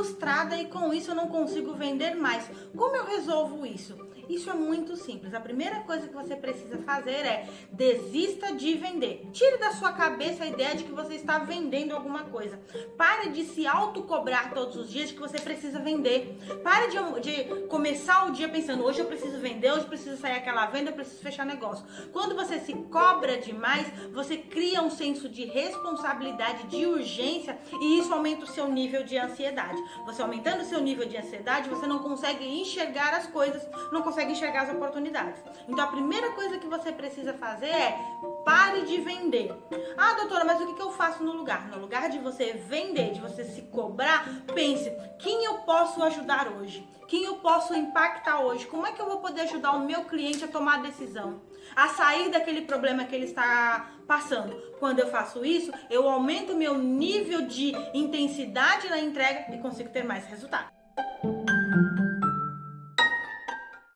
frustrada e com isso eu não consigo vender mais. Como eu resolvo isso? Isso é muito simples. A primeira coisa que você precisa fazer é desista de vender. Tire da sua cabeça a ideia de que você está vendendo alguma coisa. Pare de se autocobrar todos os dias que você precisa vender. Pare de, de começar o dia pensando, hoje eu preciso vender, hoje eu preciso sair aquela venda, eu preciso fechar negócio. Quando você se cobra demais, você cria um senso de responsabilidade, de urgência e isso aumenta o seu nível de ansiedade. Você aumentando o seu nível de ansiedade, você não consegue enxergar as coisas, não consegue consegue enxergar as oportunidades. Então a primeira coisa que você precisa fazer é pare de vender. Ah, doutora, mas o que, eu faço no lugar? No lugar de você vender, de você se cobrar, pense: quem eu posso ajudar hoje? Quem eu posso impactar hoje? Como é que eu vou poder ajudar o meu cliente a tomar a decisão? A sair daquele problema que ele está passando. Quando eu faço isso, eu aumento meu nível de intensidade na entrega e consigo ter mais resultado.